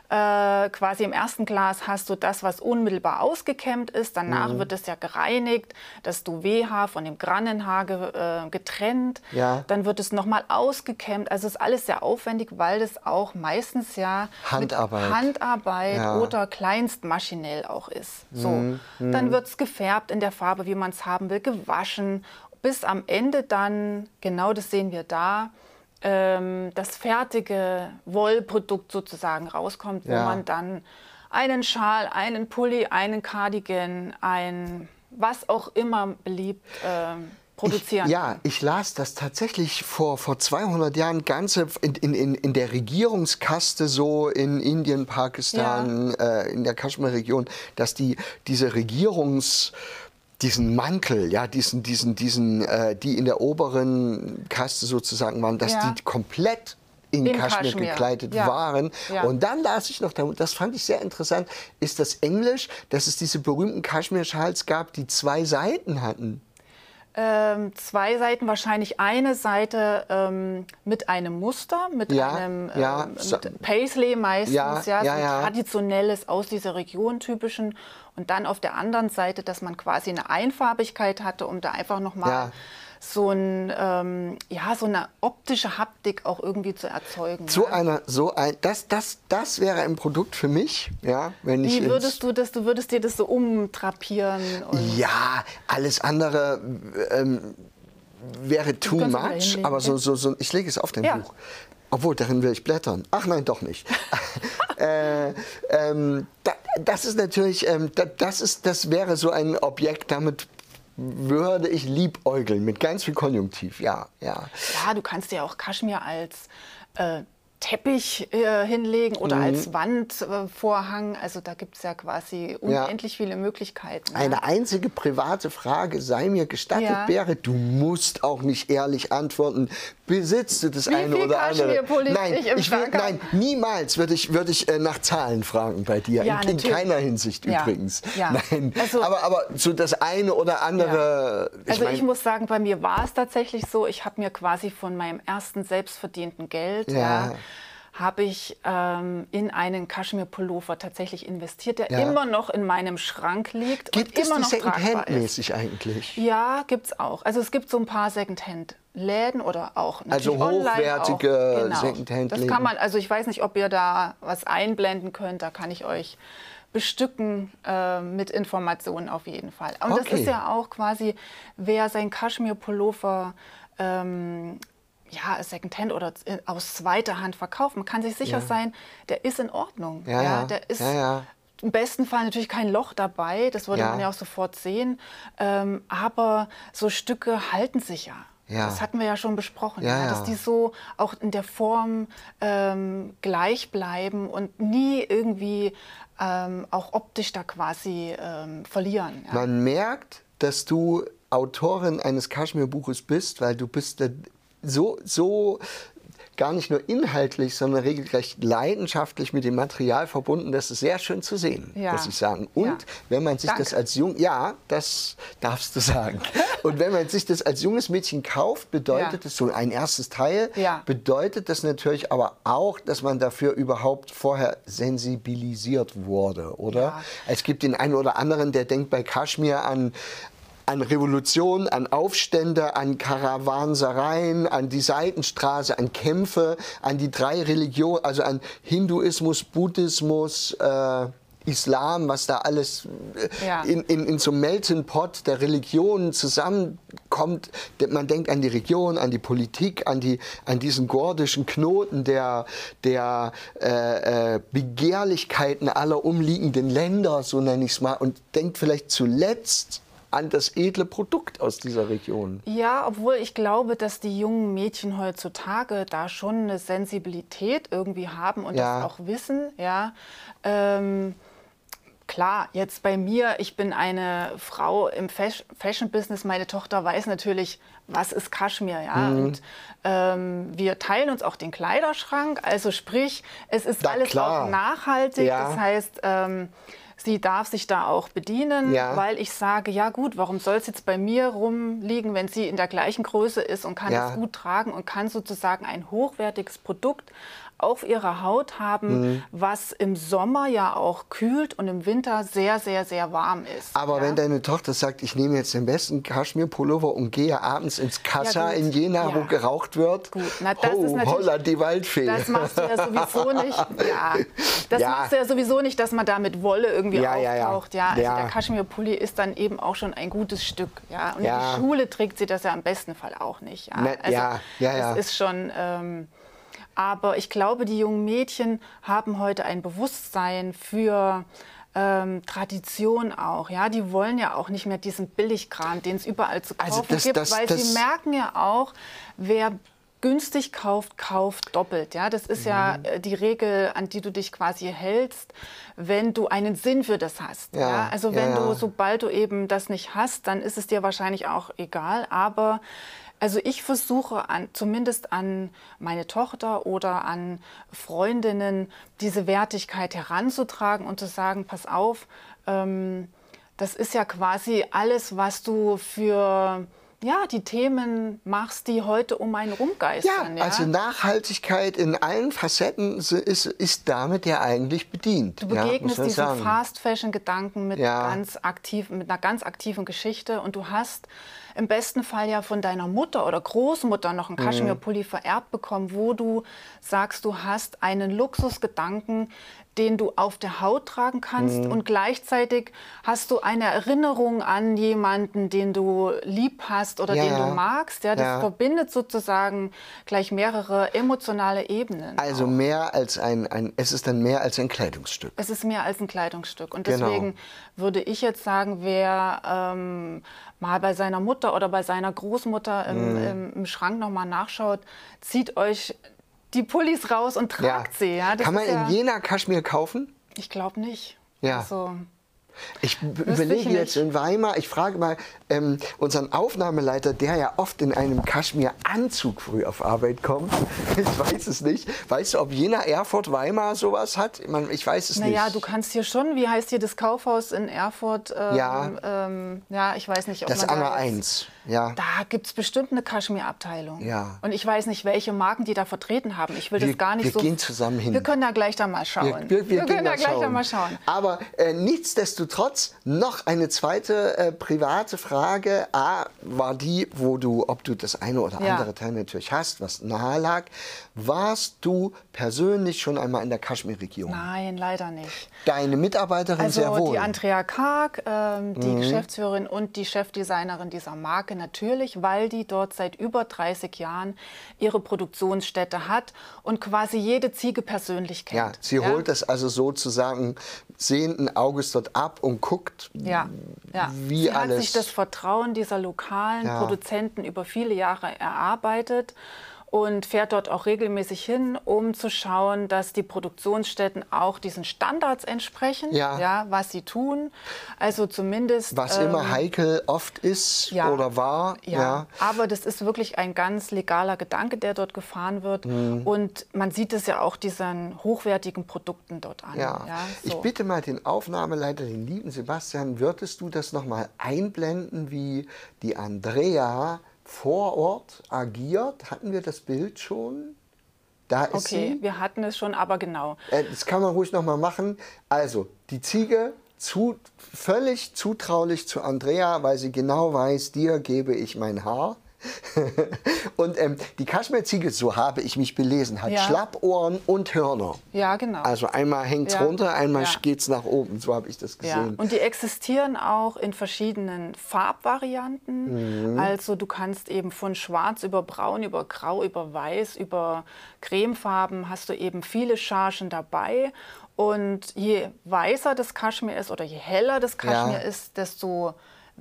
S2: äh, quasi im ersten Glas hast du das, was unmittelbar ausgekämmt ist. Danach mhm. wird es ja gereinigt, das Duvet-Haar von dem Grannenhaar ge, äh, getrennt. Ja. Dann wird es nochmal ausgekämmt. Also ist alles sehr aufwendig, weil das auch meistens ja
S1: Handarbeit,
S2: Handarbeit ja. oder kleinstmaschinell auch ist. So. Mhm. Dann mhm. wird es gefärbt in der Farbe, wie man es haben will, gewaschen, bis am Ende dann, genau das sehen wir da, ähm, das fertige Wollprodukt sozusagen rauskommt, wo ja. man dann einen Schal, einen Pulli, einen Cardigan, ein was auch immer beliebt ähm, produzieren.
S1: Ich, ja, ich las das tatsächlich vor, vor 200 Jahren ganze in, in, in der Regierungskaste so in Indien, Pakistan, ja. äh, in der Kaschmir-Region, dass die diese Regierungs diesen Mantel, ja, diesen, diesen, diesen, äh, die in der oberen Kaste sozusagen waren, dass ja. die komplett in, in Kaschmir, Kaschmir, gekleidet ja. waren. Ja. Und dann las ich noch, das fand ich sehr interessant, ist das Englisch, dass es diese berühmten Kaschmir-Schals gab, die zwei Seiten hatten.
S2: Ähm, zwei Seiten, wahrscheinlich eine Seite ähm, mit einem Muster, mit ja, einem ja, ähm, mit Paisley meistens, ja, ja, ja, so traditionelles aus dieser Region typischen und dann auf der anderen Seite, dass man quasi eine Einfarbigkeit hatte, um da einfach nochmal ja. So, ein, ähm, ja, so eine optische Haptik auch irgendwie zu erzeugen.
S1: So ja. einer, so ein, das, das, das wäre ein Produkt für mich, ja, wenn
S2: Wie würdest du das, du würdest dir das so umtrapieren?
S1: ja, alles andere ähm, wäre too much, aber so, so, so, ich lege es auf dein ja. Buch. Obwohl, darin will ich blättern. Ach nein, doch nicht. äh, ähm, da, das ist natürlich, ähm, da, das, ist, das wäre so ein Objekt, damit würde ich liebäugeln, mit ganz viel Konjunktiv, ja. Ja,
S2: ja du kannst ja auch Kaschmir als äh, Teppich äh, hinlegen oder mhm. als Wandvorhang. also da gibt es ja quasi unendlich ja. viele Möglichkeiten.
S1: Eine ja. einzige private Frage sei mir gestattet, ja. Bäre. Du musst auch nicht ehrlich antworten. Besitzt du das
S2: Wie
S1: eine oder andere?
S2: Nein,
S1: ich will, nein, niemals würde ich, würd ich äh, nach Zahlen fragen bei dir. in, in keiner Hinsicht übrigens. Nein, also, aber, aber so das eine oder andere.
S2: Ich also mein, ich muss sagen, bei mir war es tatsächlich so, ich habe mir quasi von meinem ersten selbstverdienten Geld ja habe ich ähm, in einen Kaschmir-Pullover tatsächlich investiert, der ja. immer noch in meinem Schrank liegt
S1: gibt
S2: und immer
S1: noch Secondhand-mäßig eigentlich?
S2: Ja, gibt es auch. Also es gibt so ein paar Secondhand-Läden oder auch
S1: also hochwertige auch. Genau. Secondhand-Läden.
S2: Das kann man. Also ich weiß nicht, ob ihr da was einblenden könnt. Da kann ich euch bestücken äh, mit Informationen auf jeden Fall. Und okay. das ist ja auch quasi, wer sein Kaschmir-Pullover ähm, ja, Secondhand oder aus zweiter Hand verkauft. Man kann sich sicher ja. sein, der ist in Ordnung. Ja, ja. Der ist im besten Fall natürlich kein Loch dabei, das würde man ja auch sofort sehen. Ähm, aber so Stücke halten sich ja. Ja. Das hatten wir ja schon besprochen, dass die so auch in der Form ähm, gleich bleiben und nie irgendwie ähm, auch optisch da quasi ähm, verlieren.
S1: Man merkt, dass du Autorin eines Kaschmir-Buches bist, weil du bist der so, so gar nicht nur inhaltlich, sondern regelrecht leidenschaftlich mit dem Material verbunden. Das ist sehr schön zu sehen, ja. muss ich sagen. Und ja. wenn man sich Danke. das als jung, ja, das darfst du sagen. Und wenn man sich das als junges Mädchen kauft, bedeutet ja. so ein erstes Teil, bedeutet das natürlich aber auch, dass man dafür überhaupt vorher sensibilisiert wurde, oder? Es gibt den einen oder anderen, der denkt bei Kaschmir an an Revolutionen, an Aufstände, an Karawansereien, an die Seitenstraße, an Kämpfe, an die drei Religionen, also an Hinduismus, Buddhismus, äh, Islam, was da alles äh, ja. in, in, in so einem Melting Pot der Religionen zusammenkommt. Man denkt an die Region, an die Politik, an, die, an diesen gordischen Knoten der, der äh, äh, Begehrlichkeiten aller umliegenden Länder, so nenne ich es mal, und denkt vielleicht zuletzt an das edle Produkt aus dieser Region.
S2: Ja, obwohl ich glaube, dass die jungen Mädchen heutzutage da schon eine Sensibilität irgendwie haben und ja. das auch wissen. Ja. Ähm, klar, jetzt bei mir, ich bin eine Frau im Fashion-Business, meine Tochter weiß natürlich, was ist Kaschmir, ja. Mhm. Und ähm, wir teilen uns auch den Kleiderschrank, also sprich, es ist Na, alles klar. auch nachhaltig. Ja. Das heißt, ähm, sie darf sich da auch bedienen, ja. weil ich sage, ja gut, warum soll es jetzt bei mir rumliegen, wenn sie in der gleichen Größe ist und kann ja. es gut tragen und kann sozusagen ein hochwertiges Produkt auf ihrer Haut haben, mhm. was im Sommer ja auch kühlt und im Winter sehr, sehr, sehr warm ist.
S1: Aber
S2: ja?
S1: wenn deine Tochter sagt, ich nehme jetzt den besten Kaschmirpullover und gehe abends ins Kassa ja, in Jena, ja. wo geraucht wird, gut. Na, das oh, ist natürlich, Holland, die Waldfee.
S2: Das machst du ja sowieso nicht. Ja, das machst du ja sowieso nicht, dass man da mit Wolle irgendwie auftaucht. Ja, also der Kaschmirpulli ist dann eben auch schon ein gutes Stück. Ja, und in die Schule trägt sie das ja im besten Fall auch nicht. Ja, also, ja, ja, ja. Das ist schon... Ähm, aber ich glaube, die jungen Mädchen haben heute ein Bewusstsein für ähm, Tradition auch. Ja, die wollen ja auch nicht mehr diesen Billigkram, den es überall zu also kaufen also das, gibt, das, weil das, sie merken ja auch, wer günstig kauft, kauft doppelt. Ja, das ist mhm. ja äh, die Regel, an die du dich quasi hältst, wenn du einen Sinn für das hast. Ja, ja? Also wenn ja, ja. du, sobald du eben das nicht hast, dann ist es dir wahrscheinlich auch egal. Aber also ich versuche an, zumindest an meine Tochter oder an Freundinnen diese Wertigkeit heranzutragen und zu sagen, pass auf, ähm, das ist ja quasi alles, was du für ja, die Themen machst, die heute um einen rumgeistern.
S1: Ja, ja, also Nachhaltigkeit in allen Facetten ist, ist damit ja eigentlich bedient.
S2: Du begegnest ja, diesen Fast-Fashion-Gedanken mit, ja. ganz aktiv, mit einer ganz aktiven Geschichte und du hast im besten Fall ja von deiner Mutter oder Großmutter noch einen mhm. Kaschmirpulli vererbt bekommen, wo du sagst, du hast einen Luxusgedanken, den du auf der Haut tragen kannst mhm. und gleichzeitig hast du eine Erinnerung an jemanden, den du lieb hast oder ja, den du magst. Ja, das ja. verbindet sozusagen gleich mehrere emotionale Ebenen.
S1: Also auch. mehr als ein, ein, es ist dann mehr als ein Kleidungsstück.
S2: Es ist mehr als ein Kleidungsstück und genau. deswegen würde ich jetzt sagen, wer ähm, mal bei seiner Mutter oder bei seiner Großmutter im, mhm. im, im Schrank nochmal nachschaut, zieht euch die Pullis raus und tragt ja. sie. Ja,
S1: Kann man in Jena Kaschmir kaufen?
S2: Ich glaube nicht.
S1: Ja. Also, ich überlege jetzt in Weimar, ich frage mal ähm, unseren Aufnahmeleiter, der ja oft in einem Kaschmir-Anzug früh auf Arbeit kommt. Ich weiß es nicht. Weißt du, ob Jena, Erfurt, Weimar sowas hat? Ich, mein, ich weiß es
S2: naja,
S1: nicht.
S2: Naja, du kannst hier schon, wie heißt hier das Kaufhaus in Erfurt? Ähm, ja. Ähm, ja, ich weiß nicht, ob
S1: das
S2: man
S1: Anger da 1. Ja.
S2: Da gibt es bestimmt eine Kaschmir-Abteilung. Ja. Und ich weiß nicht, welche Marken die da vertreten haben. Ich will wir, das gar nicht
S1: wir
S2: so.
S1: Wir gehen zusammen hin.
S2: Wir können da gleich da mal schauen.
S1: Wir, wir, wir können da gleich schauen. da mal schauen. Aber äh, nichtsdestotrotz noch eine zweite äh, private Frage. A, war die, wo du, ob du das eine oder andere ja. Teil natürlich hast, was nahe lag. Warst du persönlich schon einmal in der Kaschmir-Region?
S2: Nein, leider nicht.
S1: Deine Mitarbeiterin
S2: also
S1: sehr wohl.
S2: Die Andrea Karg, ähm, die mhm. Geschäftsführerin und die Chefdesignerin dieser Marke natürlich, weil die dort seit über 30 Jahren ihre Produktionsstätte hat und quasi jede Ziege persönlich kennt.
S1: Ja, sie ja? holt das also sozusagen sehenden Auges dort ab und guckt, ja, ja. wie
S2: sie
S1: alles.
S2: hat sich das Vertrauen dieser lokalen. Produzenten über viele Jahre erarbeitet und fährt dort auch regelmäßig hin, um zu schauen, dass die Produktionsstätten auch diesen Standards entsprechen, ja. ja was sie tun. Also zumindest.
S1: Was ähm, immer heikel oft ist ja, oder war.
S2: Ja. ja. aber das ist wirklich ein ganz legaler Gedanke, der dort gefahren wird. Mhm. Und man sieht es ja auch diesen hochwertigen Produkten dort an.
S1: Ja. So. Ich bitte mal den Aufnahmeleiter, den lieben Sebastian, würdest du das nochmal einblenden, wie die Andrea vor Ort agiert. Hatten wir das Bild schon?
S2: Da ist okay, sie. wir hatten es schon, aber genau.
S1: Äh, das kann man ruhig noch mal machen. Also, die Ziege zu, völlig zutraulich zu Andrea, weil sie genau weiß, dir gebe ich mein Haar. und ähm, die Kaschmirziege, so habe ich mich belesen, hat ja. Schlappohren und Hörner.
S2: Ja, genau.
S1: Also einmal hängt es ja. runter, einmal ja. geht es nach oben. So habe ich das gesehen.
S2: Ja. Und die existieren auch in verschiedenen Farbvarianten. Mhm. Also du kannst eben von schwarz über braun, über grau, über weiß, über cremefarben hast du eben viele Chargen dabei. Und je weißer das Kaschmir ist oder je heller das Kaschmir ist, desto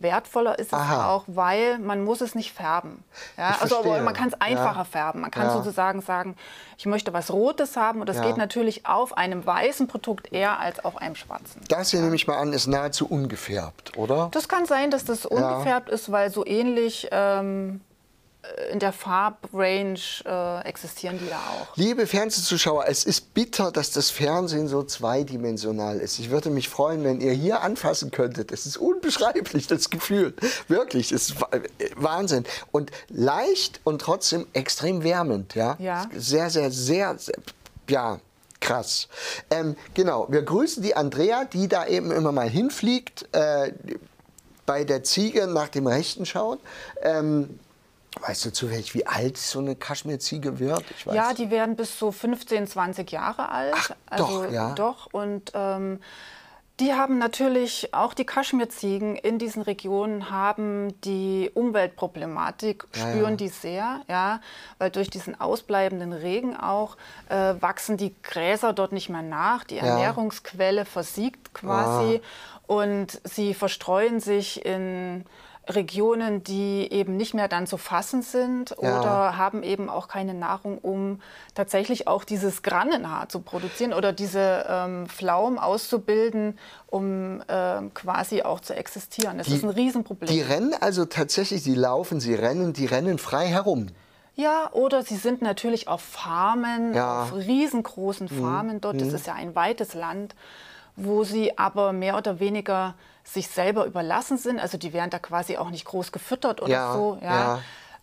S2: wertvoller ist Aha. es auch, weil man muss es nicht färben. Ja, also man kann es einfacher ja. färben. Man kann ja. sozusagen sagen, ich möchte was Rotes haben und das geht natürlich auf einem weißen Produkt eher als auf einem schwarzen.
S1: Das hier nehme ich mal an, ist nahezu ungefärbt, oder?
S2: Das kann sein, dass das ungefärbt ist, weil so ähnlich ähm, äh, in der Farbrange äh, existieren die da auch.
S1: Liebe Fernsehzuschauer, es ist bitter, dass das Fernsehen so zweidimensional ist. Ich würde mich freuen, wenn ihr hier anfassen könntet. Es ist unbeschreiblich, das Gefühl. Wirklich, es ist Wahnsinn. Und leicht und trotzdem extrem wärmend. Ja?
S2: ja.
S1: Sehr, sehr, sehr, sehr ja, krass. Ähm, genau, wir grüßen die Andrea, die da eben immer mal hinfliegt. Äh, bei der Ziege nach dem Rechten schauen. Ähm, Weißt du zufällig, wie alt so eine Kaschmirziege wird?
S2: ja, die werden bis so 15, 20 Jahre alt.
S1: Ach, also, doch, ja.
S2: Doch, und ähm, die haben natürlich, auch die Kaschmirziegen in diesen Regionen haben die Umweltproblematik, spüren ja, ja. die sehr, ja, weil durch diesen ausbleibenden Regen auch äh, wachsen die Gräser dort nicht mehr nach, die Ernährungsquelle versiegt quasi ah. und sie verstreuen sich in Regionen, die eben nicht mehr dann zu fassen sind ja. oder haben eben auch keine Nahrung, um tatsächlich auch dieses Grannenhaar zu produzieren oder diese ähm, Pflaumen auszubilden, um ähm, quasi auch zu existieren. Das die, ist ein Riesenproblem.
S1: Die rennen also tatsächlich, sie laufen, sie rennen, die rennen frei herum.
S2: Ja, oder sie sind natürlich auf Farmen, ja. auf riesengroßen mhm. Farmen. Dort mhm. das ist ja ein weites Land, wo sie aber mehr oder weniger sich selber überlassen sind. Also die werden da quasi auch nicht groß gefüttert oder ja, so. Ja.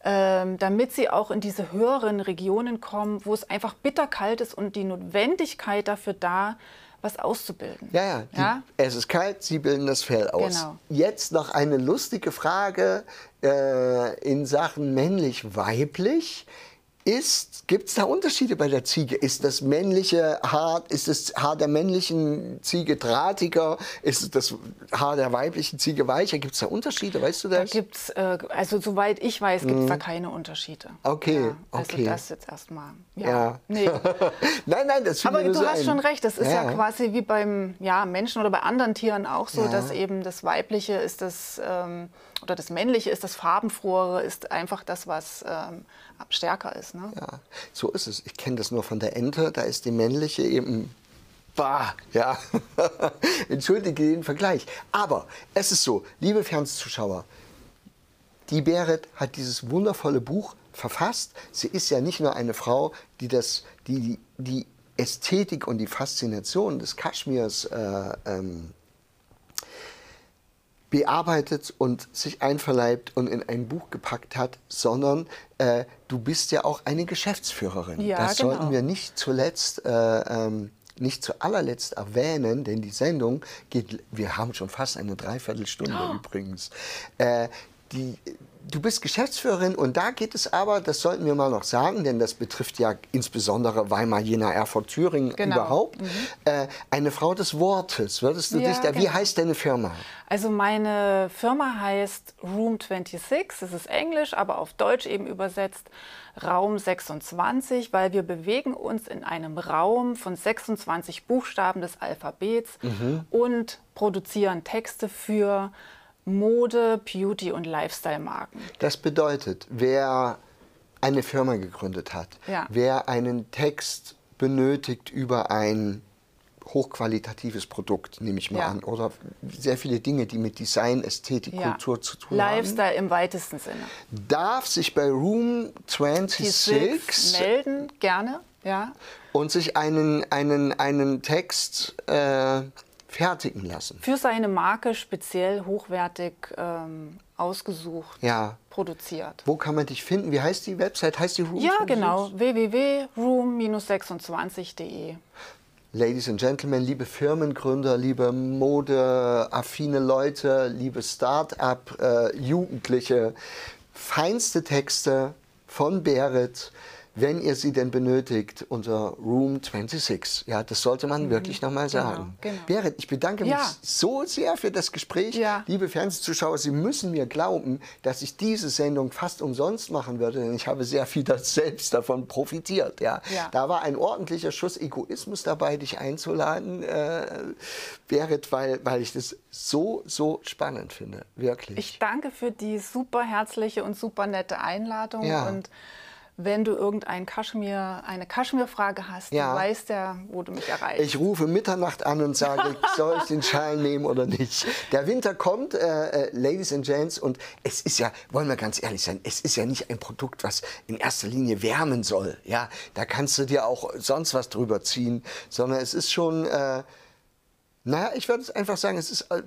S2: Ähm, damit sie auch in diese höheren Regionen kommen, wo es einfach bitterkalt ist und die Notwendigkeit dafür da, was auszubilden.
S1: Ja, ja. Die, ja? Es ist kalt, sie bilden das Fell aus. Genau. Jetzt noch eine lustige Frage äh, in Sachen männlich-weiblich gibt es da Unterschiede bei der Ziege? Ist das männliche Haar, ist das Haar der männlichen Ziege drahtiger? Ist das Haar der weiblichen Ziege weicher? Gibt es da Unterschiede? Weißt du das?
S2: Da gibt's, äh, also soweit ich weiß, gibt es mhm. da keine Unterschiede.
S1: Okay,
S2: ja, also
S1: okay.
S2: das jetzt erstmal.
S1: Ja. ja.
S2: Nee.
S1: nein, nein, das
S2: Aber
S1: du
S2: so hast
S1: ein.
S2: schon recht. Das ist ja. ja, quasi wie beim ja, Menschen oder bei anderen Tieren auch so, dass eben das Weibliche ist das ähm, oder das Männliche ist das Farbenfrohere, ist einfach das, was ähm, stärker ist. Ne?
S1: Ja, so ist es. Ich kenne das nur von der Ente. Da ist die männliche eben Bah, ja. Entschuldige den Vergleich. Aber es ist so, liebe Fernsehzuschauer, die Berit hat dieses wundervolle Buch verfasst. Sie ist ja nicht nur eine Frau, die das, die, die Ästhetik und die Faszination des Kaschmirs äh, ähm, bearbeitet und sich einverleibt und in ein Buch gepackt hat, sondern äh, du bist ja auch eine Geschäftsführerin.
S2: Ja,
S1: das
S2: genau.
S1: sollten wir nicht zuletzt, äh, ähm, nicht zu allerletzt erwähnen, denn die Sendung geht, wir haben schon fast eine Dreiviertelstunde oh. übrigens. Äh, die, du bist Geschäftsführerin und da geht es aber, das sollten wir mal noch sagen, denn das betrifft ja insbesondere Weimar, Jena, Erfurt, Thüringen
S2: genau.
S1: überhaupt, mhm. äh, eine Frau des Wortes. Würdest du ja, dich da, genau. wie heißt deine Firma?
S2: Also meine Firma heißt Room 26, das ist Englisch, aber auf Deutsch eben übersetzt Raum 26, weil wir bewegen uns in einem Raum von 26 Buchstaben des Alphabets mhm. und produzieren Texte für Mode, Beauty und Lifestyle-Marken.
S1: Das bedeutet, wer eine Firma gegründet hat,
S2: ja.
S1: wer einen Text benötigt über ein hochqualitatives Produkt, nehme ich mal ja. an, oder sehr viele Dinge, die mit Design, Ästhetik, ja. Kultur zu tun
S2: Lifestyle haben.
S1: Lifestyle
S2: im weitesten Sinne.
S1: Darf sich bei Room 26
S2: melden, gerne, ja.
S1: Und sich einen, einen, einen Text äh, fertigen lassen.
S2: Für seine Marke speziell hochwertig ähm, ausgesucht,
S1: ja.
S2: produziert.
S1: Wo kann man dich finden? Wie heißt die Website? Heißt die
S2: Room? Ja, genau. www.room-26.de.
S1: Ladies and Gentlemen, liebe Firmengründer, liebe modeaffine Leute, liebe Start-up-Jugendliche, äh, feinste Texte von Berit wenn ihr sie denn benötigt, unter Room 26. Ja, das sollte man mhm. wirklich nochmal genau, sagen. Genau, genau. Berit, ich bedanke ja. mich so sehr für das Gespräch. Ja. Liebe Fernsehzuschauer, Sie müssen mir glauben, dass ich diese Sendung fast umsonst machen würde, denn ich habe sehr viel selbst davon profitiert. Ja. ja. Da war ein ordentlicher Schuss Egoismus dabei, dich einzuladen, äh, Berit, weil, weil ich das so, so spannend finde. Wirklich.
S2: Ich danke für die super herzliche und super nette Einladung. Ja. Und wenn du irgendein Kaschmir, eine Kaschmir-Frage hast, ja. du weißt ja, wo du mich erreichst.
S1: Ich rufe Mitternacht an und sage, soll ich den Schal nehmen oder nicht? Der Winter kommt, äh, äh, Ladies and Gents, und es ist ja, wollen wir ganz ehrlich sein, es ist ja nicht ein Produkt, was in erster Linie wärmen soll. Ja, da kannst du dir auch sonst was drüber ziehen, sondern es ist schon äh, naja, ich würde einfach sagen, es ist, äh,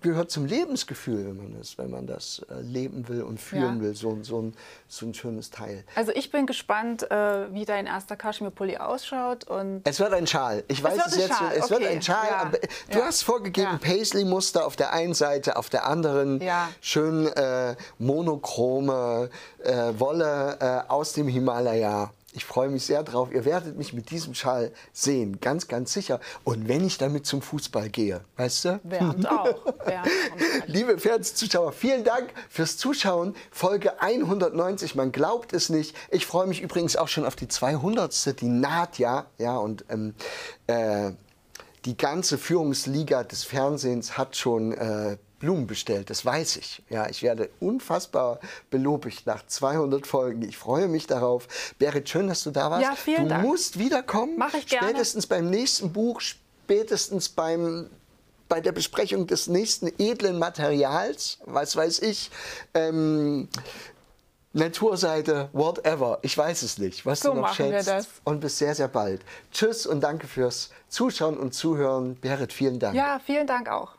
S1: gehört zum Lebensgefühl, wenn man das, wenn man das äh, leben will und führen ja. will, so, so, ein, so ein schönes Teil.
S2: Also ich bin gespannt, äh, wie dein erster Kaschmirpulli ausschaut. Und
S1: es wird ein Schal. Ich weiß es, es jetzt. Schal. Es okay. wird ein Schal. Ja. du ja. hast vorgegeben Paisley-Muster auf der einen Seite, auf der anderen schön äh, monochrome äh, Wolle äh, aus dem Himalaya. Ich freue mich sehr drauf. Ihr werdet mich mit diesem Schal sehen, ganz, ganz sicher. Und wenn ich damit zum Fußball gehe, weißt du?
S2: Bernd auch. Bernd
S1: Liebe Fernsehzuschauer, vielen Dank fürs Zuschauen. Folge 190, man glaubt es nicht. Ich freue mich übrigens auch schon auf die 200. Die naht ja. ja und ähm, äh, die ganze Führungsliga des Fernsehens hat schon äh, Blumen bestellt, das weiß ich. Ja, ich werde unfassbar belobigt nach 200 Folgen. Ich freue mich darauf. Berit, schön, dass du da warst.
S2: Ja, vielen
S1: du
S2: Dank.
S1: Du musst wiederkommen.
S2: Mach ich gerne.
S1: Spätestens beim nächsten Buch, spätestens beim bei der Besprechung des nächsten edlen Materials, was weiß ich, ähm, Naturseite, whatever. Ich weiß es nicht, was
S2: so
S1: du noch
S2: machen
S1: schätzt.
S2: Wir das.
S1: Und bis sehr, sehr bald. Tschüss und danke fürs Zuschauen und Zuhören. Berit, vielen Dank.
S2: Ja, vielen Dank auch.